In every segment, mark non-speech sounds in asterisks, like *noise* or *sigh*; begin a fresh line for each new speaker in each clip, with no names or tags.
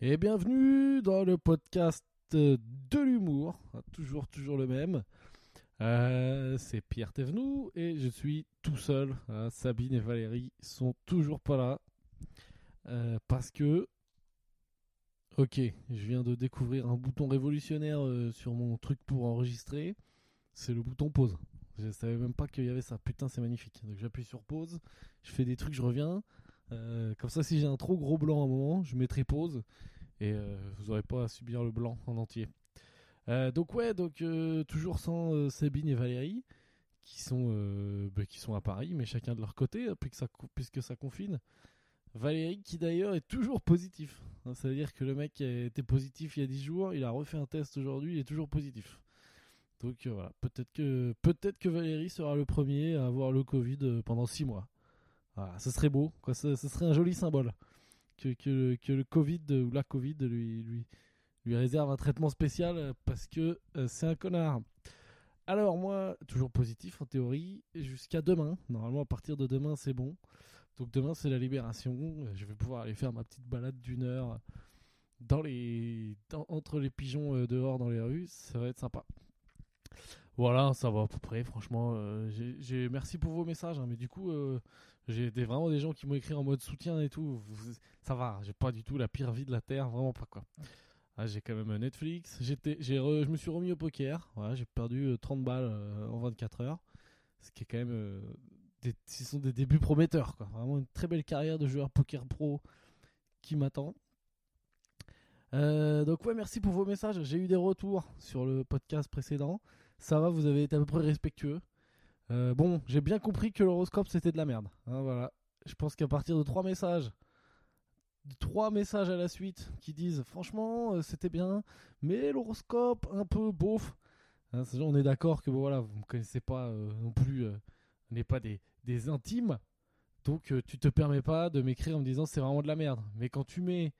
Et bienvenue dans le podcast de l'humour, toujours toujours le même. Euh, c'est Pierre Thévenoud et je suis tout seul. hein. Sabine et Valérie sont toujours pas là Euh, parce que, ok, je viens de découvrir un bouton révolutionnaire euh, sur mon truc pour enregistrer. C'est le bouton pause. Je savais même pas qu'il y avait ça. Putain, c'est magnifique. Donc j'appuie sur pause, je fais des trucs, je reviens. Euh, comme ça, si j'ai un trop gros blanc à un moment, je mettrai pause et euh, vous n'aurez pas à subir le blanc en entier. Euh, donc ouais, donc toujours sans Sabine et Valérie qui sont bah, qui sont à Paris, mais chacun de leur côté, hein, puisque ça, puisque ça confine. Valérie qui d'ailleurs est toujours positif. Hein, ça veut dire que le mec été positif il y a 10 jours, il a refait un test aujourd'hui, il est toujours positif. Donc voilà, peut-être que peut-être que Valérie sera le premier à avoir le Covid pendant 6 mois. Voilà, ce serait beau, quoi, ce, ce serait un joli symbole. Que, le Covid ou la Covid lui, réserve un traitement spécial parce que euh, c'est un connard. Alors moi, toujours positif en théorie, jusqu'à demain. Normalement à partir de demain c'est bon. Donc demain c'est la libération. Je vais pouvoir aller faire ma petite balade d'une heure entre les pigeons euh, dehors dans les rues. Ça va être sympa. Voilà, ça va à peu près. Franchement, euh, merci pour vos messages. hein, mais du coup, euh, j'ai vraiment des gens qui m'ont écrit en mode soutien et tout. Ça va, j'ai pas du tout la pire vie de la terre, vraiment pas quoi. Ah, j'ai quand même un Netflix. Je me suis remis au poker. Voilà, j'ai perdu euh, 30 balles euh, en 24 heures. Ce qui est quand même. euh, ce sont des débuts prometteurs. Quoi. Vraiment une très belle carrière de joueur poker pro qui m'attend. Euh, donc, ouais, merci pour vos messages. J'ai eu des retours sur le podcast précédent. Ça va, vous avez été à peu près respectueux. Euh, bon, j'ai bien compris que l'horoscope c'était de la merde. Hein, voilà. Je pense qu'à partir de trois messages trois messages à la suite qui disent franchement euh, c'était bien mais l'horoscope un peu beauf Hein, on est d'accord que voilà vous me connaissez pas euh, non plus on n'est pas des, des intimes donc tu te permets pas de m'écrire en me disant c'est vraiment de la merde mais quand tu mets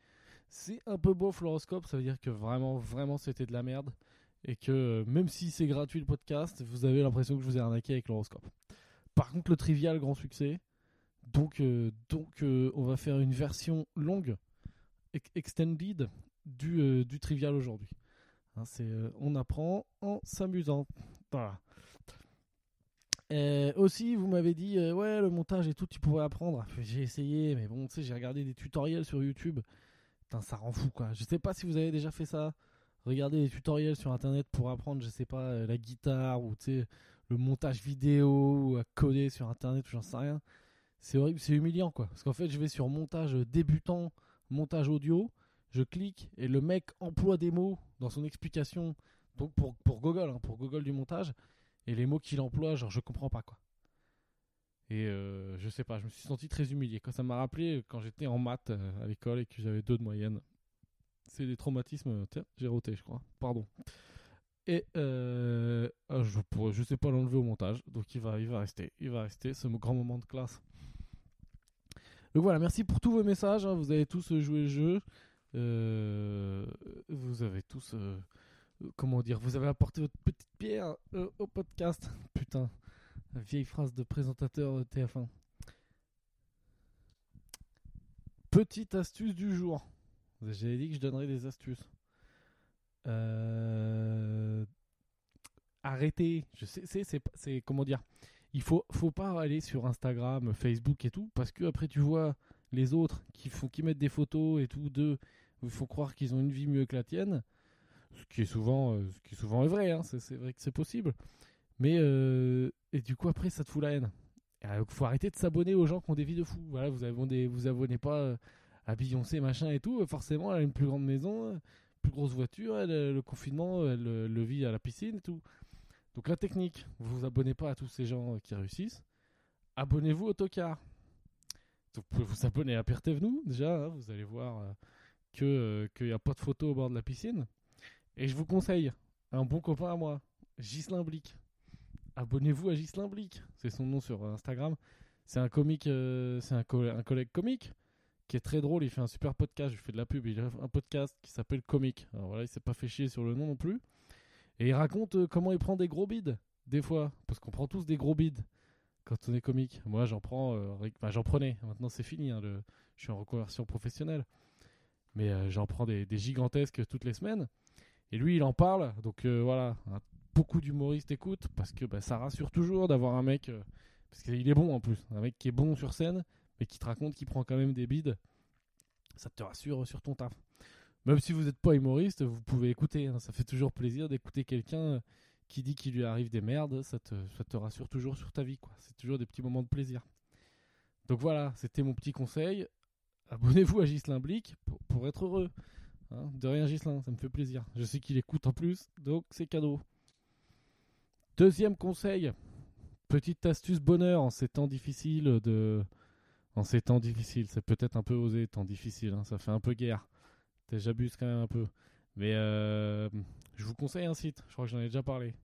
c'est un peu beauf l'horoscope ça veut dire que vraiment vraiment c'était de la merde et que euh, même si c'est gratuit le podcast vous avez l'impression que je vous ai arnaqué avec l'horoscope par contre le trivial grand succès donc, euh, donc euh, on va faire une version longue, ex- extended, du, du trivial aujourd'hui. Hein, c'est, on apprend en s'amusant. Voilà. Aussi, vous m'avez dit, ouais, le montage et tout, tu pourrais apprendre. J'ai essayé, mais bon, tu sais, j'ai regardé des tutoriels sur YouTube. Putain, ça rend fou, quoi. Je sais pas si vous avez déjà fait ça. Regardez des tutoriels sur internet pour apprendre, je sais pas, euh, la guitare ou le montage vidéo ou à coder sur internet ou j'en sais rien c'est horrible, c'est humiliant quoi. Parce qu'en fait, je vais sur montage débutant, montage audio, je clique et le mec emploie des mots dans son explication, donc pour, pour Google, hein, pour Google du montage, et les mots qu'il emploie, genre je comprends pas quoi. Et euh, je sais pas, je me suis senti très humilié. Ça m'a rappelé quand j'étais en maths euh, à l'école et que j'avais deux de moyenne. C'est des traumatismes. euh, Tiens, j'ai roté, je crois. Pardon. Et euh, ah, je pourrais, je sais pas l'enlever au montage, donc il va, il va rester, il va rester ce grand moment de classe. Donc voilà, merci pour tous vos messages. hein, Vous avez tous euh, joué le jeu. Euh, vous avez tous, comment dire, vous avez apporté votre petite pierre au podcast. *laughs* Putain, vieille phrase de présentateur de TF1. Petite astuce du jour. J'avais dit que je donnerais des astuces. Euh, Arrêtez. Je sais, c'est, comment dire. Il faut, faut pas aller sur Instagram, Facebook et tout, parce que après tu vois les autres qui font, qui mettent des photos et tout d'eux, il faut croire qu'ils ont une vie mieux que la tienne, ce qui est souvent, euh, ce qui souvent est vrai. hein, c'est, vrai que c'est possible. Mais euh, et du coup après ça te fout la haine. Il faut arrêter de s'abonner aux gens qui ont des vies de fou. Voilà, vous abonnez, vous abonnez pas euh, à Beyoncé machin et tout. Forcément, elle a une plus grande maison, plus grosse voiture. Euh, le confinement, elle euh, le vit à la piscine et tout. Donc la technique, vous vous abonnez pas à tous ces gens euh, qui réussissent. Abonnez-vous au Tocard. Vous pouvez vous abonner à Pierre Thévenoud, déjà, hein, vous allez voir qu'il n'y a pas de photo au bord de la piscine. Et je vous conseille un bon copain à moi, Ghislain Blic. Abonnez-vous à Ghislain Blic, c'est son nom sur Instagram. C'est un comique, c'est un, un collègue comique qui est très drôle. Il fait un super podcast, je fais de la pub. Il a un podcast qui s'appelle Comique. Alors voilà, il s'est pas fait chier sur le nom non plus. Et il raconte euh, comment il prend des gros bides, des fois. Parce qu'on prend tous des gros bides quand on est comique. Moi, j'en prends, euh, j'en prenais. Maintenant, c'est fini. hein. Je suis en reconversion professionnelle. mais euh, j'en prends des, gigantesques toutes les semaines. Et lui, il en parle, donc voilà, beaucoup d'humoristes écoutent parce que bah, ça rassure toujours d'avoir un mec, parce qu'il est bon en plus, un mec qui est bon sur scène, mais qui te raconte qu'il prend quand même des bides. Ça te rassure sur ton taf. Même si vous n'êtes pas humoriste, vous pouvez écouter. Hein. ça fait toujours plaisir d'écouter quelqu'un qui dit qu'il lui arrive des merdes. Ça te, rassure toujours sur ta vie. C'est toujours des petits moments de plaisir. Donc voilà, c'était mon petit conseil. Abonnez-vous à Gislin Blick pour, être heureux. Hein. de rien Gislin, ça me fait plaisir. Je sais qu'il écoute en plus, donc c'est cadeau. Deuxième conseil, petite astuce bonheur en ces temps difficiles de... En ces temps difficiles, c'est peut-être un peu osé, temps difficile, hein. ça fait un peu guerre. J'abuse quand même un peu. Mais euh, je vous conseille un site, je crois que j'en ai déjà parlé.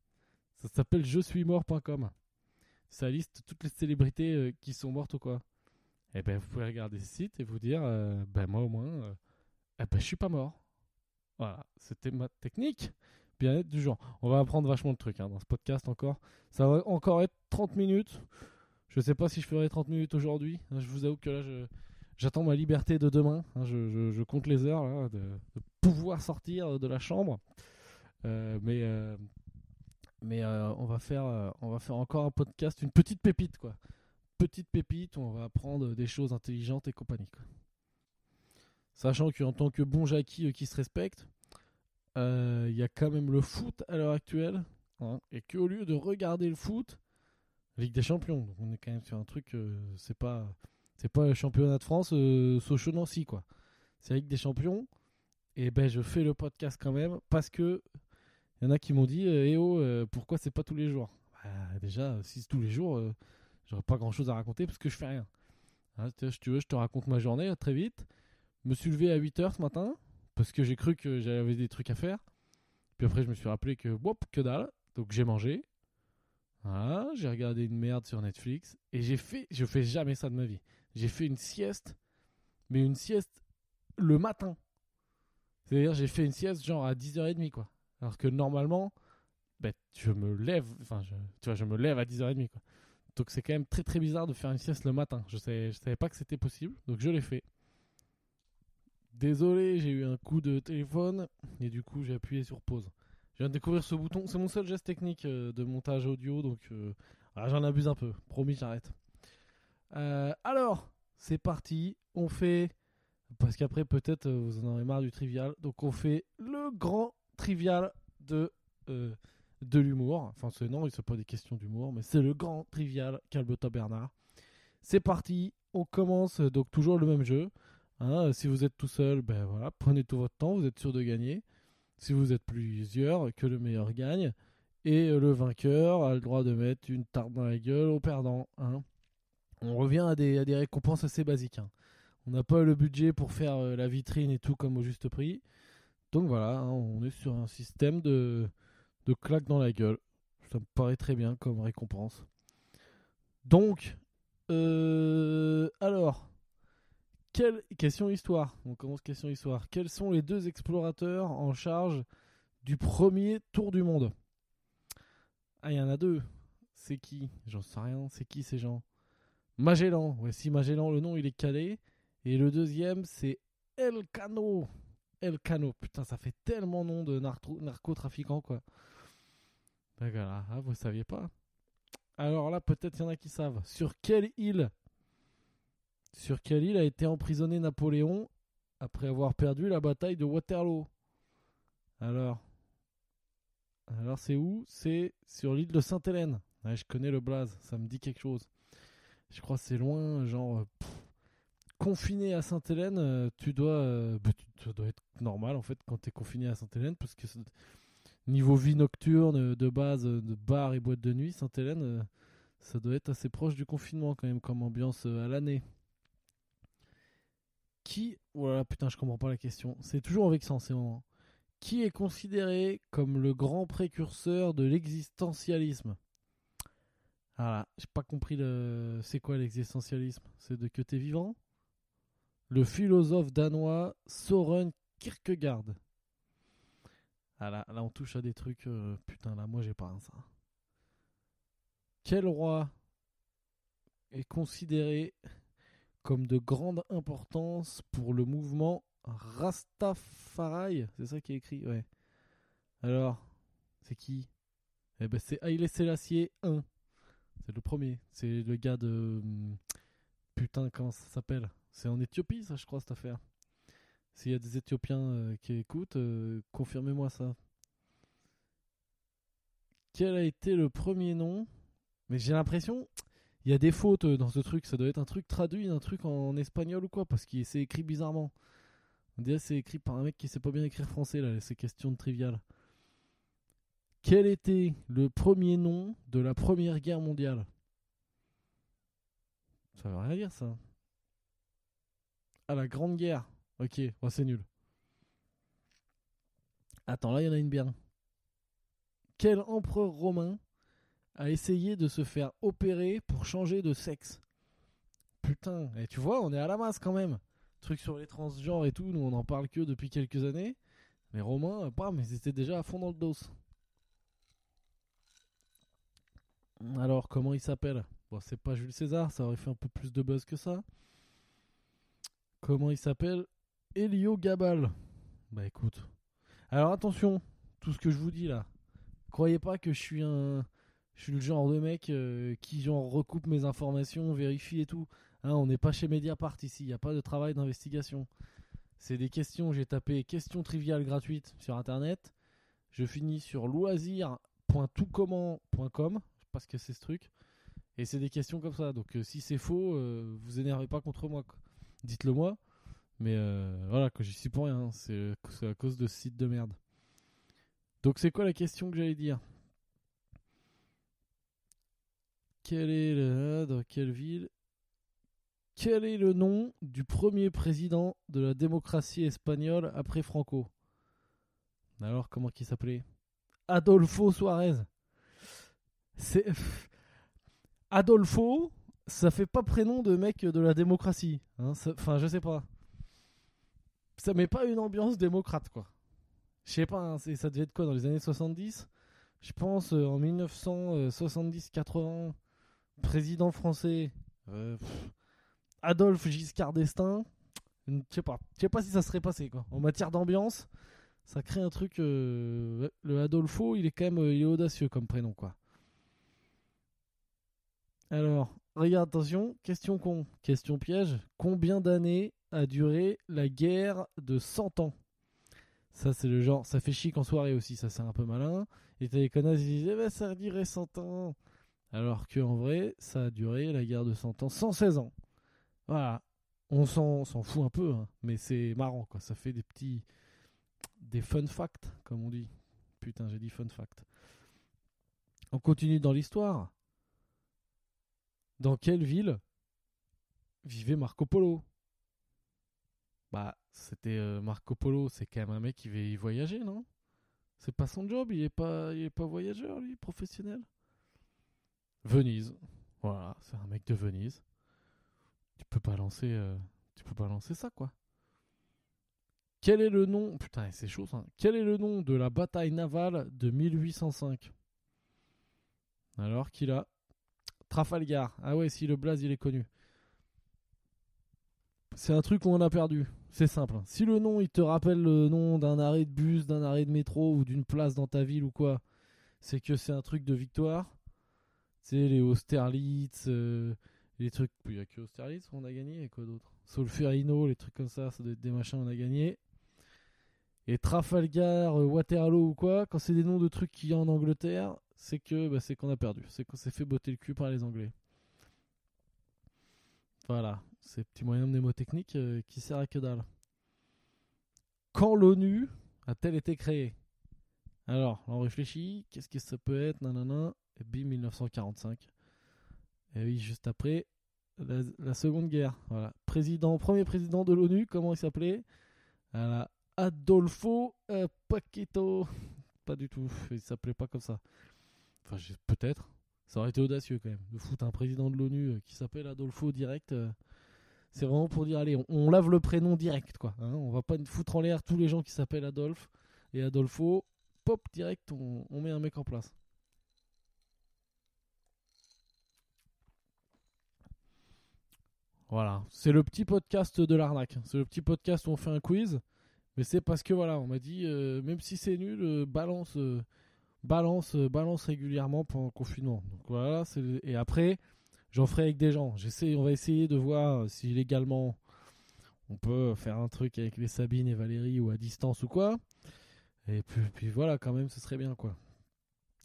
Ça s'appelle je suis mort.com. Ça liste toutes les célébrités euh, qui sont mortes ou quoi. Et eh ben vous pouvez regarder ce site et vous dire euh, ben moi au moins eh ben je suis pas mort. Voilà, c'était ma technique bien-être du genre. On va apprendre vachement de trucs hein, dans ce podcast encore. Ça va encore être 30 minutes. Je sais pas si je ferai 30 minutes aujourd'hui. Je vous avoue que là je J'attends ma liberté de demain. Hein, je, compte les heures de, pouvoir sortir de la chambre. Euh, mais euh, euh, on, va faire, on va faire encore un podcast, une petite pépite. quoi. Petite pépite où on va apprendre des choses intelligentes et compagnie. Sachant qu'en tant que bon Jackie qui se respecte, il y a quand même le foot à l'heure actuelle. Hein, et qu'au lieu de regarder le foot, Ligue des Champions, donc on est quand même sur un truc, c'est pas c'est pas le championnat de France euh, Sochaux-Nancy, quoi. C'est avec des champions. Et ben, je fais le podcast quand même parce que il y en a qui m'ont dit Eh oh, euh, pourquoi c'est pas tous les jours? Bah, Déjà, si c'est tous les jours, euh, j'aurais pas grand chose à raconter parce que je fais rien. Hein, tu veux, je te raconte ma journée très vite. Je me suis levé à 8h ce matin parce que j'ai cru que j'avais des trucs à faire. Puis après, je me suis rappelé que, wop, que dalle. Donc j'ai mangé. J'ai regardé une merde sur Netflix et j'ai fait, je fais jamais ça de ma vie j'ai fait une sieste, mais une sieste le matin. C'est-à-dire, j'ai fait une sieste genre à 10h30, quoi. Alors que normalement, ben, je me lève, enfin, tu vois, je me lève à 10h30, quoi. Donc c'est quand même très très bizarre de faire une sieste le matin. Je savais, je savais pas que c'était possible, donc je l'ai fait. Désolé, j'ai eu un coup de téléphone et du coup j'ai appuyé sur pause. Je viens de découvrir ce bouton, c'est mon seul geste technique euh, de montage audio, donc euh, j'en abuse un peu. Promis, j'arrête. Euh, alors, c'est parti. On fait. Parce qu'après, peut-être, vous en aurez marre du trivial. Donc, on fait le grand trivial de, de l'humour. Enfin, c'est non, il ne pas des questions d'humour, mais c'est le grand trivial Calbota Bernard. C'est parti. On commence donc toujours le même jeu. Hein. si vous êtes tout seul, ben voilà, prenez tout votre temps, vous êtes sûr de gagner. Si vous êtes plusieurs, que le meilleur gagne. Et le vainqueur a le droit de mettre une tarte dans la gueule au perdant. Hein on revient à des, récompenses assez basiques. Hein. On n'a pas le budget pour faire euh, la vitrine et tout comme au juste prix. Donc voilà, hein, on est sur un système de, de claque dans la gueule. Ça me paraît très bien comme récompense. Donc, euh, alors, quelle question histoire On commence question histoire. Quels sont les deux explorateurs en charge du premier tour du monde? Ah, il y en a deux. C'est qui? J'en sais rien. C'est qui ces gens? Magellan, ouais, si Magellan, le nom il est calé. Et le deuxième, c'est El Cano. El Cano, putain, ça fait tellement nom de narcotrafiquant, quoi. D'accord, ah, vous saviez pas? Alors là, peut-être il y en a qui savent. Sur quelle île Sur quelle île a été emprisonné Napoléon après avoir perdu la bataille de Waterloo Alors Alors c'est où? C'est sur l'île de Sainte-Hélène. je connais le blaze, ça me dit quelque chose. Je crois que c'est loin, genre. Euh, confiné à Sainte-Hélène, euh, tu dois. Euh, bah, être normal en fait quand tu es confiné à Sainte-Hélène parce que niveau vie nocturne de base, de bar et boîte de nuit, Sainte-Hélène, ça doit être assez proche du confinement quand même comme ambiance à l'année. Qui. Voilà, putain, je comprends pas la question. C'est toujours vexant ces moments. Qui est considéré comme le grand précurseur de l'existentialisme? Voilà, j'ai pas compris le. C'est quoi l'existentialisme? C'est de que t'es vivant? Le philosophe danois Soren Kierkegaard. Ah là, là on touche à des trucs. Euh, putain, là, moi j'ai pas un ça. Quel roi est considéré comme de grande importance pour le mouvement Rastafari, c'est ça qui est écrit, ouais. Alors, c'est qui? Eh ben c'est Haile Selassie 1. C'est le premier. C'est le gars de... Hum, putain, comment ça s'appelle? C'est en Éthiopie, ça, je crois, cette affaire. S'il y a des Éthiopiens euh, qui écoutent, euh, confirmez-moi ça. Quel a été le premier nom? Mais j'ai l'impression, y a des fautes euh, dans ce truc. Ça doit être un truc traduit, un truc en espagnol ou quoi, parce qu'il s'est écrit bizarrement. On dirait c'est écrit par un mec qui sait pas bien écrire français, là, ces questions de trivial. Quel était le premier nom de la Première Guerre mondiale? Ça veut rien dire ça. Ah, la Grande Guerre. Ok, oh, c'est nul. Attends, là il y en a une bien. Quel empereur romain a essayé de se faire opérer pour changer de sexe Putain, et tu vois, on est à la masse quand même. Truc sur les transgenres et tout, nous on en parle que depuis quelques années. Mais Romains, bam, ils étaient déjà à fond dans le dos. Alors, comment il s'appelle? Bon, c'est pas Jules César, ça aurait fait un peu plus de buzz que ça. Comment il s'appelle? Elio Gabal. Bah écoute. Alors attention, tout ce que je vous dis là. Croyez pas que je suis un. Je suis le genre de mec euh, qui genre recoupe mes informations, vérifie et tout. Hein, on n'est pas chez Mediapart ici, il n'y a pas de travail d'investigation. C'est des questions, j'ai tapé questions triviales gratuites sur internet. Je finis sur loisir.toutcomment.com parce que c'est ce truc. Et c'est des questions comme ça. Donc euh, si c'est faux, euh, vous énervez pas contre moi. Dites-le moi. Mais voilà, que j'y suis pour rien. C'est à cause de ce site de merde. Donc c'est quoi la question que j'allais dire? Quel est le, dans quelle ville? Quel est le nom du premier président de la démocratie espagnole après Franco? Alors comment qu'il s'appelait? Adolfo Suarez. C'est *laughs* Adolfo, ça fait pas prénom de mec de la démocratie. Hein, enfin, je sais pas. Ça met pas une ambiance démocrate, quoi. Je sais pas, hein, ça devait être quoi dans les années 70 Je pense euh, en 1970-80, président français, euh, Adolphe Giscard d'Estaing. Je sais pas, sais pas si ça serait passé, quoi. En matière d'ambiance, ça crée un truc. Euh, le Adolfo, il est quand même est audacieux comme prénom. Alors, regarde, attention, question con, question piège. Combien d'années a duré la guerre de 100 ans? Ça, c'est le genre, ça fait chic en soirée aussi, ça c'est un peu malin. Et t'as les connasses, ils disaient, bah, ça durait 100 ans. Alors qu'en vrai, ça a duré la guerre de 100 ans 116 ans. Voilà. On s'en fout un peu, hein, mais c'est marrant, quoi. Ça fait des petits. des fun facts, comme on dit. Putain, j'ai dit fun fact. On continue dans l'histoire. Dans quelle ville vivait Marco Polo? Bah, c'était euh, Marco Polo, c'est quand même un mec qui va y voyager, non? C'est pas son job, il est pas, il est pas voyageur, lui, professionnel? Venise, voilà, c'est un mec de Venise. Tu peux pas lancer, euh, ça, quoi. Quel est le nom Putain, c'est chaud. Quel est le nom de la bataille navale de 1805 Alors qu'il a Trafalgar. Ah ouais, si le blaze il est connu. C'est un truc où on a perdu. C'est simple. Si le nom il te rappelle le nom d'un arrêt de bus, d'un arrêt de métro ou d'une place dans ta ville ou quoi, c'est que c'est un truc de victoire. C'est les Austerlitz, euh, les trucs. Il n'y a que Austerlitz on a gagné et quoi d'autre? Solferino, les trucs comme ça, ça doit être des machins on a gagné. Et Trafalgar, euh, Waterloo ou quoi, quand c'est des noms de trucs qu'il y a en Angleterre, c'est que bah, c'est qu'on a perdu, c'est qu'on s'est fait botter le cul par les Anglais. Voilà, c'est petit moyen mnémotechnique euh, qui sert à que dalle. Quand l'ONU a-t-elle été créée? Alors, on réfléchit, qu'est-ce que ça peut être? Nanana, et bim, 1945. Et oui, juste après la, Seconde Guerre. Voilà, président, premier président de l'ONU, comment il s'appelait? Adolfo euh, Paquito. *laughs* Pas du tout, il s'appelait pas comme ça. Enfin, peut-être. Ça aurait été audacieux quand même de foutre un président de l'ONU euh, qui s'appelle Adolfo direct. Euh. c'est vraiment pour dire allez, on, lave le prénom direct quoi. Hein. on va pas foutre en l'air tous les gens qui s'appellent Adolphe et Adolfo. Pop direct, on, met un mec en place. Voilà, c'est le petit podcast de l'arnaque. C'est le petit podcast où on fait un quiz. Mais c'est parce que voilà, on m'a dit, euh, même si c'est nul, euh, balance, euh, balance, balance régulièrement pendant le confinement. Donc voilà, et après, j'en ferai avec des gens. J'essaie, on va essayer de voir si légalement on peut faire un truc avec les Sabine et Valérie ou à distance ou quoi. Et puis, voilà, quand même, ce serait bien quoi.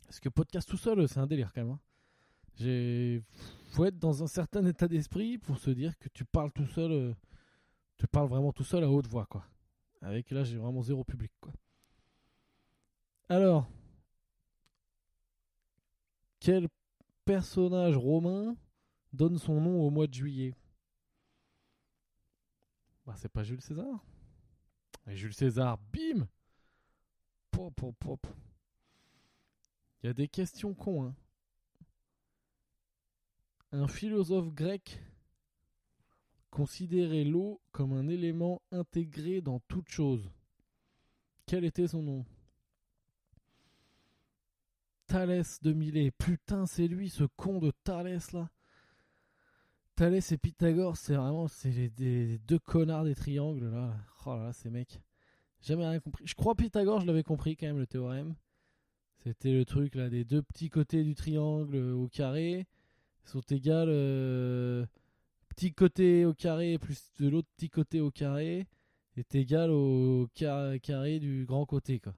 Parce que podcast tout seul, c'est un délire quand même. Hein. J'ai faut être dans un certain état d'esprit pour se dire que tu parles tout seul, euh, tu parles vraiment tout seul à haute voix, quoi. Avec là, j'ai vraiment zéro public, quoi. Alors, quel personnage romain donne son nom au mois de juillet? Bah, c'est pas Jules César. Et Jules César, bim. Il y a des questions cons, hein un philosophe grec considérait l'eau comme un élément intégré dans toute chose. Quel était son nom? Thalès de Milet. Putain, c'est lui, ce con de Thalès là. Thalès et Pythagore, c'est vraiment c'est les, deux connards des triangles là. Oh là là, ces mecs. Jamais rien compris. Je crois Pythagore, je l'avais compris quand même le théorème. C'était le truc là des deux petits côtés du triangle au carré sont égales euh, petit côté au carré plus de l'autre petit côté au carré est égal au carré du grand côté quoi.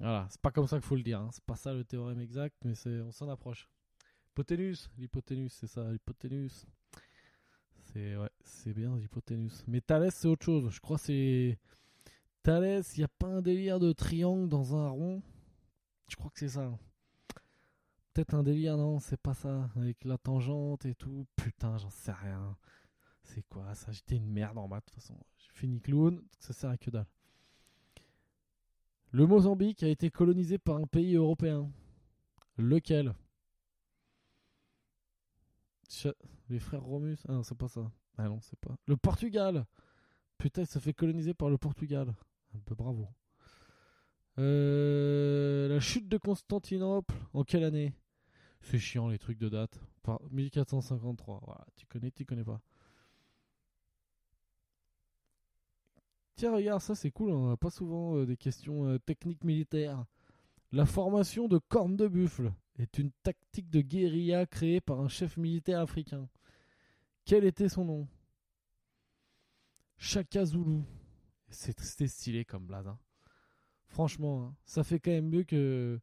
Voilà, c'est pas comme ça qu'il faut le dire, hein. c'est pas ça le théorème exact, mais on s'en approche. Hypoténuse, l'hypoténuse, c'est ça, l'hypoténuse. C'est ouais, bien l'hypoténuse. Mais Thalès c'est autre chose, je crois c'est Thalès, il y a pas un délire de triangle dans un rond? Je crois que c'est ça. Un délire, non, c'est pas ça. Avec la tangente et tout. Putain, j'en sais rien. C'est quoi ça? J'étais une merde en maths, de toute façon. J'ai fini clown, ça sert à que dalle. Le Mozambique a été colonisé par un pays européen. Lequel? Les frères Romus? Ah non, c'est pas ça. Ah non, c'est pas. Le Portugal Putain, ça fait coloniser par le Portugal. Un peu bravo. Euh, la chute de Constantinople, en quelle année? C'est chiant les trucs de date. Par 1453. Voilà, tu connais, tu connais pas. Tiens, regarde, ça c'est cool, on n'a pas souvent euh, des questions euh, techniques militaires. La formation de cornes de buffle est une tactique de guérilla créée par un chef militaire africain. Quel était son nom? Chaka Zulu. C'était stylé comme blase. Hein. Franchement, hein, ça fait quand même mieux que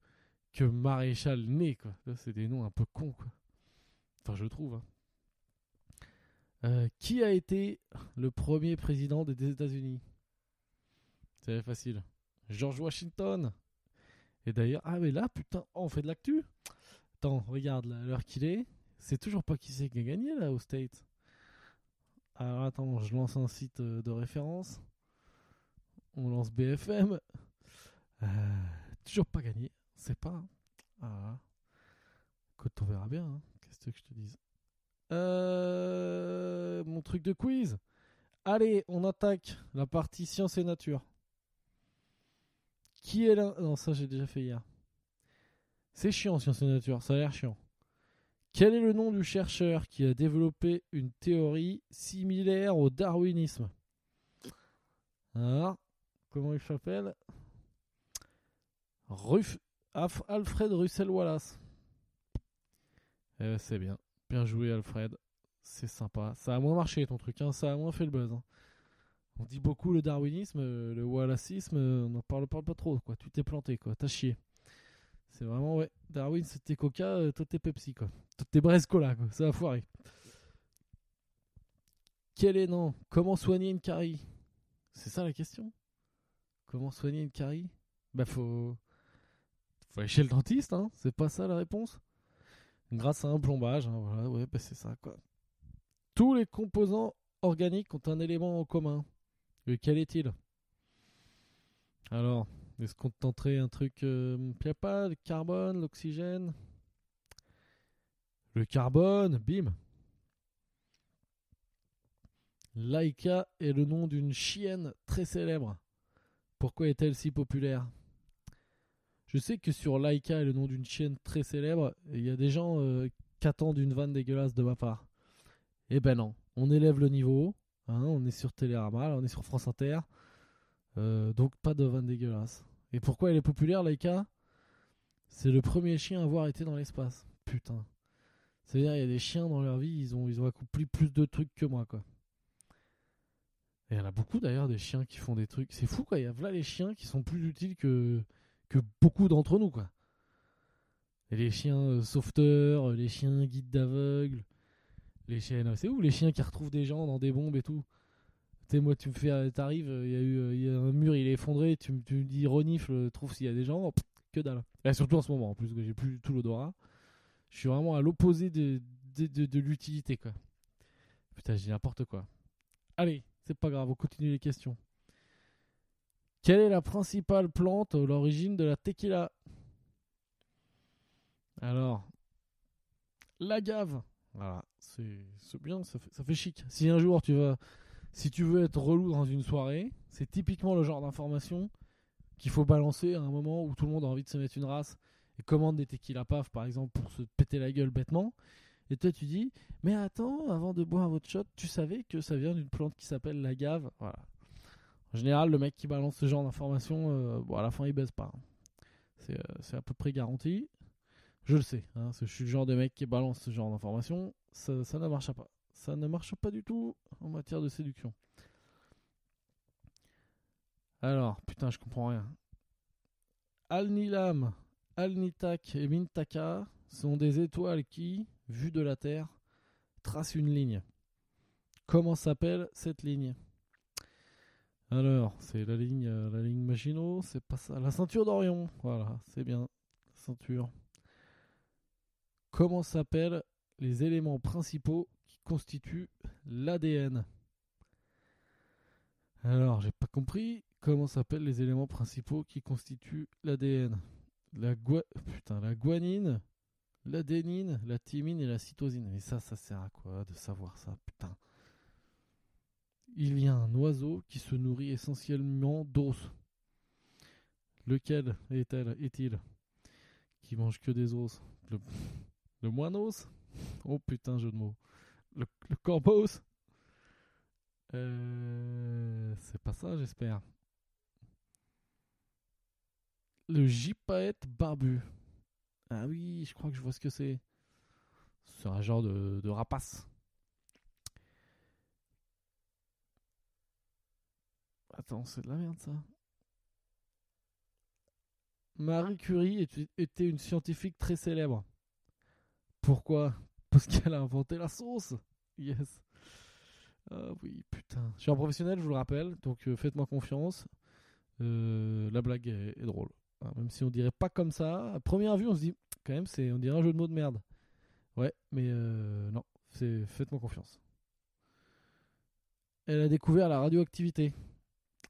que maréchal né, quoi. C'est des noms un peu cons, quoi. Enfin, je trouve. Hein. Euh, qui a été le premier président des États-Unis? C'est facile. George Washington. Et d'ailleurs, ah mais là, putain, oh, on fait de l'actu. Attends, regarde l'heure qu'il est. C'est toujours pas qui c'est qui a gagné là au State. Alors attends, je lance un site euh, de référence. On lance BFM. Euh, toujours pas gagné. C'est pas. Ah. Écoute, on verra bien. Hein. Qu'est-ce que je te dise? Euh, Mon truc de quiz. Allez, on attaque la partie science et nature. Qui est là Non, ça j'ai déjà fait hier. C'est chiant, science et nature. Ça a l'air chiant. Quel est le nom du chercheur qui a développé une théorie similaire au darwinisme? Ah, comment il s'appelle? Ruf Alfred Russell Wallace. Eh, c'est bien. Bien joué, Alfred. C'est sympa. Ça a moins marché ton truc, hein. ça a moins fait le buzz. Hein. On dit beaucoup le darwinisme, le wallacisme, on n'en parle, pas trop. quoi. Tu t'es planté, quoi. T'as chié. C'est vraiment, ouais. Darwin, c'était Coca, euh, toi t'es Pepsi, quoi. Toi t'es Brescola, quoi. Ça a foiré. Quel est non Comment soigner une carie? C'est ça la question? Comment soigner une carie? Bah faut faut aller chez le dentiste, hein c'est pas ça la réponse? Grâce à un plombage, hein, voilà, ouais, bah c'est ça quoi. Tous les composants organiques ont un élément en commun. Lequel est-il? Alors, est-ce qu'on tenterait un truc euh, a pas le carbone, l'oxygène? Le carbone, bim Laika est le nom d'une chienne très célèbre. Pourquoi est-elle si populaire? Je sais que sur Laika est le nom d'une chienne très célèbre, il y a des gens euh, qui attendent une vanne dégueulasse de ma part. Eh ben non. on élève le niveau. Hein, on est sur Télérama, on est sur France Inter. Euh, donc pas de vanne dégueulasse. Et pourquoi elle est populaire, Laika? C'est le premier chien à avoir été dans l'espace. Putain. C'est-à-dire, il y a des chiens dans leur vie, ils ont, ils ont accompli plus de trucs que moi, quoi. Et il y en a beaucoup d'ailleurs des chiens qui font des trucs. C'est fou, quoi. Il y a là les chiens qui sont plus utiles que, que beaucoup d'entre nous, quoi. Les chiens euh, sauveteurs, les chiens guides d'aveugle, les chiens. C'est où les chiens qui retrouvent des gens dans des bombes et tout? Tu sais, moi, tu me fais, euh, t'arrives, il y a eu euh, y a un mur, il est effondré, tu, tu me dis renifle, trouve s'il y a des gens, que dalle. Et surtout en ce moment, en plus, que j'ai plus tout l'odorat. Je suis vraiment à l'opposé de, de, de, l'utilité, quoi. Putain, j'ai n'importe quoi. Allez, c'est pas grave, on continue les questions. Quelle est la principale plante à l'origine de la tequila Alors, l'agave. Voilà, c'est bien, ça fait, chic. Si un jour tu si tu veux être relou dans une soirée, c'est typiquement le genre d'information qu'il faut balancer à un moment où tout le monde a envie de se mettre une race et commande des tequila paf par exemple pour se péter la gueule bêtement. Et toi tu dis, mais attends, avant de boire votre shot, tu savais que ça vient d'une plante qui s'appelle la gave. Voilà. En général, le mec qui balance ce genre d'information, euh, bon, à la fin il baisse pas. Euh, c'est à peu près garanti. Je le sais, hein, je suis le genre de mec qui balance ce genre d'information, ça, ça ne marche pas. Ça ne marche pas du tout en matière de séduction. Alors, putain, je comprends rien. Al-Nilam, Al-Nitak et Mintaka sont des étoiles qui, vues de la Terre, tracent une ligne. Comment s'appelle cette ligne? Alors, c'est la ligne, euh, la Maginot, c'est pas ça. La ceinture d'Orion, voilà, c'est bien. Ceinture. Comment s'appellent les éléments principaux constitue l'ADN. Alors, j'ai pas compris comment s'appellent les éléments principaux qui constituent l'ADN. La, Putain, la guanine, l'adénine, la thymine et la cytosine. Mais ça, ça sert à quoi de savoir ça Putain? Il y a un oiseau qui se nourrit essentiellement d'os. Lequel est-elle Est-il Qui mange que des os? Le, le moineos Oh putain, jeu de mots le, le euh, C'est pas ça, j'espère. Le gypaète barbu. Ah oui, je crois que je vois ce que c'est. C'est un genre de rapace. Attends, c'est de la merde ça. Marie Curie était une scientifique très célèbre. Pourquoi? Parce qu'elle a inventé la sauce. Yes. Ah oui, putain. Je suis un professionnel, je vous le rappelle, donc euh, faites-moi confiance. Euh, la blague est, drôle. Hein, même si on dirait pas comme ça. À première vue, on se dit, quand même, c'est, on dirait un jeu de mots de merde. Ouais, mais euh, non, c'est, faites-moi confiance. Elle a découvert la radioactivité.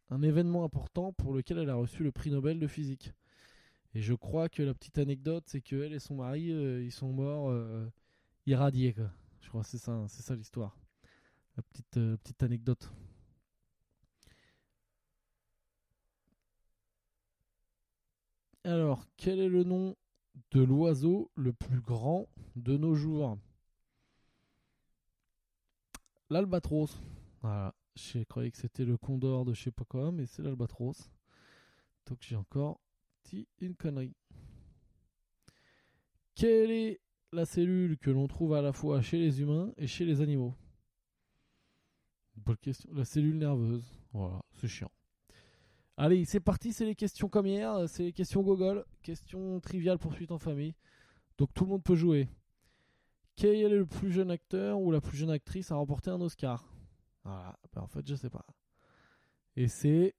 Un événement important pour lequel elle a reçu le prix Nobel de physique. Et je crois que la petite anecdote, c'est qu'elle et son mari, ils sont morts irradié quoi. Je crois que c'est ça, c'est ça l'histoire. La petite, euh, petite anecdote. Alors, quel est le nom de l'oiseau le plus grand de nos jours? L'albatros. Voilà. Je croyais que c'était le condor de je sais pas quoi, mais c'est l'albatros. Donc j'ai encore dit une connerie. Quel est la cellule que l'on trouve à la fois chez les humains et chez les animaux? Bonne question. La cellule nerveuse. Voilà, c'est chiant. Allez, c'est parti, c'est les questions comme hier, c'est les questions Google, questions triviales pour suite en famille. Donc tout le monde peut jouer. Quel est le plus jeune acteur ou la plus jeune actrice à remporter un Oscar? Voilà, ben, en fait, je sais pas. Et c'est.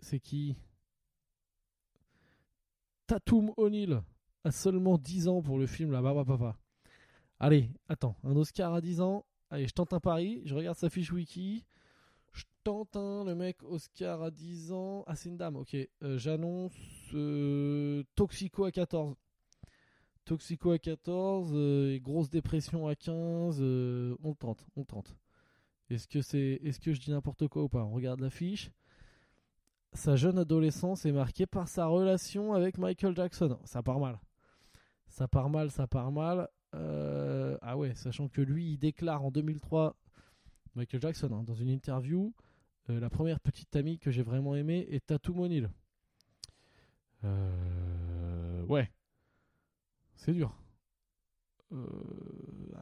C'est qui? Tatum O'Neill à seulement 10 ans pour le film La Papa. Allez, attends, un Oscar à 10 ans. Allez, je tente un pari, je regarde sa fiche wiki. Je tente un, le mec Oscar à 10 ans. Ah, c'est une dame, ok. Euh, j'annonce euh, Toxico à 14. Toxico à 14, euh, et grosse dépression à 15. on tente, on tente. Est-ce que, c'est, est-ce que je dis n'importe quoi ou pas? On regarde la fiche sa jeune adolescence est marquée par sa relation avec Michael Jackson. Ça part mal. Ça part mal, ça part mal. ah ouais, sachant que lui, il déclare en 2003, Michael Jackson, hein, dans une interview, la première petite amie que j'ai vraiment aimée est Tatou Monil. ouais, c'est dur.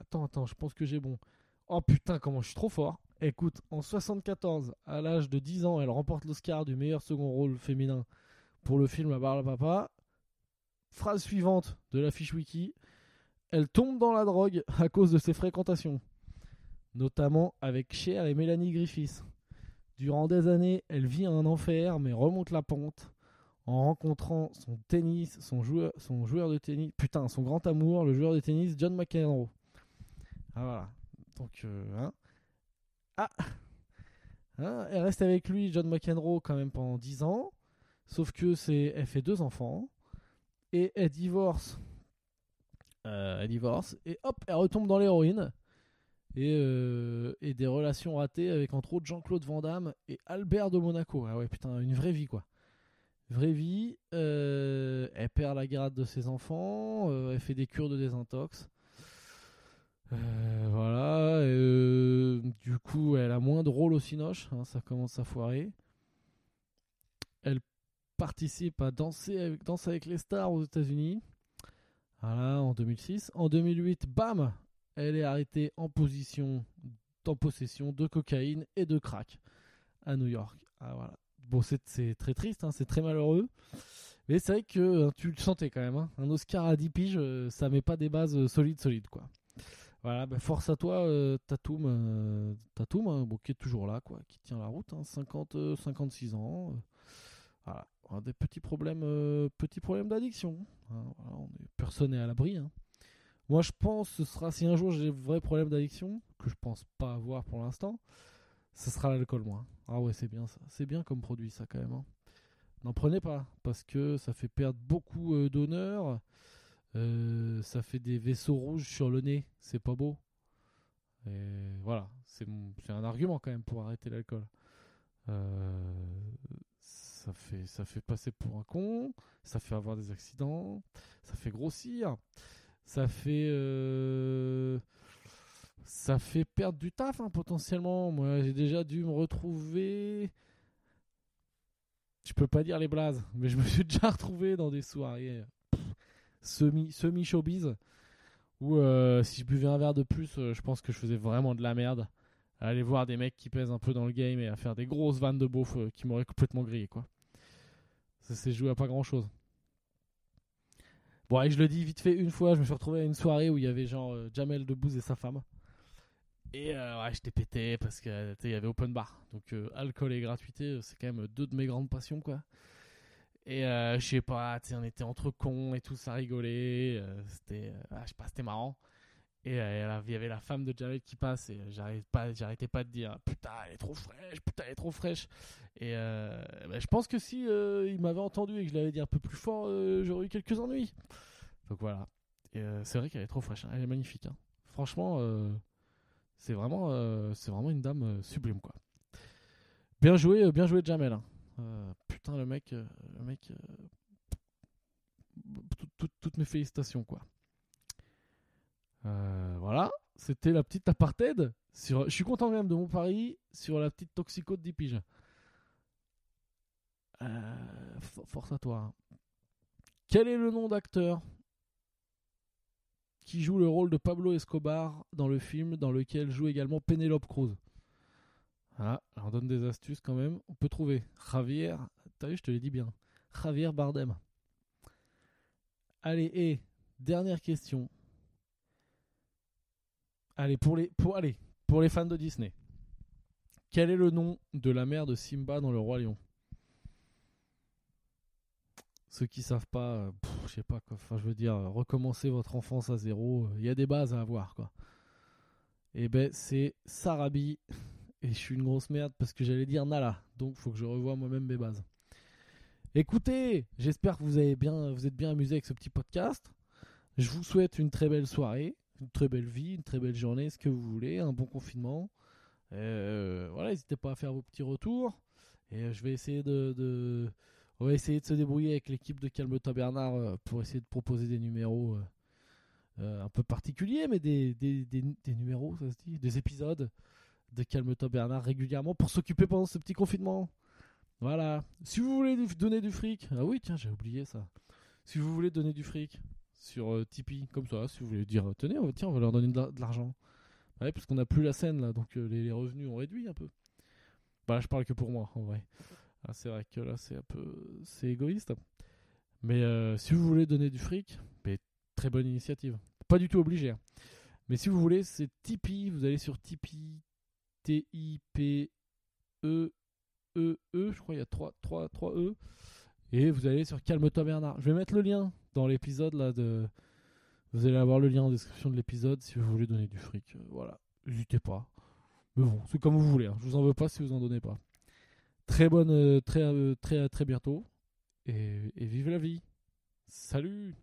attends, attends, je pense que j'ai bon. Oh putain, comment je suis trop fort. Écoute, en 74, à l'âge de 10 ans, elle remporte l'Oscar du meilleur second rôle féminin pour le film La barre papa. Phrase suivante de la fiche wiki. Elle tombe dans la drogue à cause de ses fréquentations, notamment avec Cher et Mélanie Griffiths. Durant des années, elle vit un enfer mais remonte la pente en rencontrant son tennis, son joueur, son joueur de tennis, putain, son grand amour, le joueur de tennis John McEnroe. Ah voilà. Donc, euh, hein. Ah hein, Elle reste avec lui, John McEnroe, quand même pendant 10 ans. Sauf que c'est, elle fait deux enfants. Et elle divorce. Euh, elle divorce. Et hop, elle retombe dans l'héroïne. Et, euh, et, des relations ratées avec entre autres Jean-Claude Van Damme et Albert de Monaco. Ah ouais, putain, une vraie vie quoi. Vraie vie. elle perd la garde de ses enfants. elle fait des cures de désintox. Euh, voilà. Euh, du coup, elle a moins de rôle au Cinoche. Hein, ça commence à foirer. Elle participe à Danser avec, Danse avec les stars aux États-Unis. Voilà, en 2006. En 2008, bam Elle est arrêtée en position, en possession de cocaïne et de crack à New York. Ah, voilà. Bon, c'est très triste, hein, c'est très malheureux. Mais c'est vrai que hein, tu le sentais quand même. Un Oscar à 10 piges, euh, ça met pas des bases solides, solides, quoi. Voilà, ben force à toi, euh, Tatoum, euh, Tatoum hein, qui est toujours là, quoi, qui tient la route, 50, hein, 56 euh, ans. voilà, des petits problèmes, petits problèmes d'addiction. Hein, personne n'est à l'abri. Moi, je pense, ce sera si un jour j'ai des vrais problèmes d'addiction, que je pense pas avoir pour l'instant, ce sera l'alcool, moi. Ah ouais, c'est bien ça. C'est bien comme produit, ça, quand même. N'en prenez pas, parce que ça fait perdre beaucoup d'honneur. Euh, ça fait des vaisseaux rouges sur le nez, c'est pas beau. Voilà, c'est un argument quand même pour arrêter l'alcool. Euh, ça, fait, ça fait passer pour un con, ça fait avoir des accidents, ça fait grossir, ça fait, euh, ça fait perdre du taf hein, potentiellement. Moi j'ai déjà dû me retrouver. Je peux pas dire les blazes, mais je me suis *laughs* déjà retrouvé dans des soirées semi, semi showbiz où euh, si je buvais un verre de plus, euh, je pense que je faisais vraiment de la merde. À aller voir des mecs qui pèsent un peu dans le game et à faire des grosses vannes de beauf euh, qui m'auraient complètement grillé quoi. Ça joué à pas grand chose. Bon, et je le dis vite fait, une fois, je me suis retrouvé à une soirée où il y avait genre Jamel Debbouze et sa femme. Et ouais, j'étais pété parce qu'il y avait open bar. Donc alcool et gratuité, c'est quand même deux de mes grandes passions quoi. Et euh, je sais pas, on était entre cons et tout, ça rigolait. Euh, c'était, euh, ah, je sais pas, c'était marrant. Et il y avait la femme de Jared qui passe et j'arrêtais pas, j'arrêtais pas de dire putain elle est trop fraîche, putain elle est trop fraîche. Et bah, je pense que si il m'avait entendu et que je l'avais dit un peu plus fort, j'aurais eu quelques ennuis. Donc voilà. C'est vrai qu'elle est trop fraîche, hein. elle est magnifique. Hein. Franchement, c'est vraiment, c'est vraiment une dame sublime quoi. Bien joué, bien joué Jamel. Hein. Euh, putain, le mec, euh, le mec, euh, toutes mes félicitations, quoi. voilà, c'était la petite apartheid. Sur, je suis content même de mon pari sur la petite toxico de 10 piges. force à toi. Hein. Quel est le nom d'acteur qui joue le rôle de Pablo Escobar dans le film dans lequel joue également Penelope Cruz? Ah, on donne des astuces quand même. On peut trouver Javier. Je te l'ai dit bien. Javier Bardem. Allez, et dernière question. Allez, pour les, allez, pour les fans de Disney. Quel est le nom de la mère de Simba dans Le Roi Lion? Ceux qui savent pas, je sais pas quoi. Enfin, je veux dire, recommencer votre enfance à zéro. Il y a des bases à avoir, quoi. Et eh ben, c'est Sarabi et je suis une grosse merde parce que j'allais dire Nala. Donc faut que je revoie moi-même mes bases. Écoutez, j'espère que vous, avez bien, vous êtes bien amusé avec ce petit podcast. Je vous souhaite une très belle soirée, une très belle vie, une très belle journée, ce que vous voulez, un bon confinement. Euh, voilà, n'hésitez pas à faire vos petits retours. Et je vais essayer de, on va essayer de se débrouiller avec l'équipe de Calme-toi Bernard euh, pour essayer de proposer des numéros, euh, un peu particuliers, mais des, des, des, numéros, ça se dit, des épisodes de Calme-toi Bernard régulièrement pour s'occuper pendant ce petit confinement. Voilà. Si vous voulez donner du fric, ah oui, tiens, j'ai oublié ça. Si vous voulez donner du fric sur euh, Tipeee, comme ça, si vous voulez dire, tenez, tiens, on va leur donner de l'argent. Parce qu'on n'a plus la scène là, donc euh, les, revenus ont réduit un peu. Bah, je parle que pour moi, en vrai. Ah, c'est vrai que là, c'est un peu, c'est égoïste. Mais euh, si vous voulez donner du fric, très bonne initiative. Pas du tout obligé. Hein. Mais si vous voulez, c'est Tipeee. Vous allez sur Tipeee, T-I-P-E E, E, je crois il y a 3, 3, 3 E. Et vous allez sur Calme-toi Bernard. Je vais mettre le lien dans l'épisode là de. Vous allez avoir le lien en description de l'épisode si vous voulez donner du fric. Euh, voilà, n'hésitez pas. Mais bon, c'est comme vous voulez. Hein. Je vous en veux pas si vous en donnez pas. Très bonne, euh, très, euh, très, très bientôt. Et, et vive la vie. Salut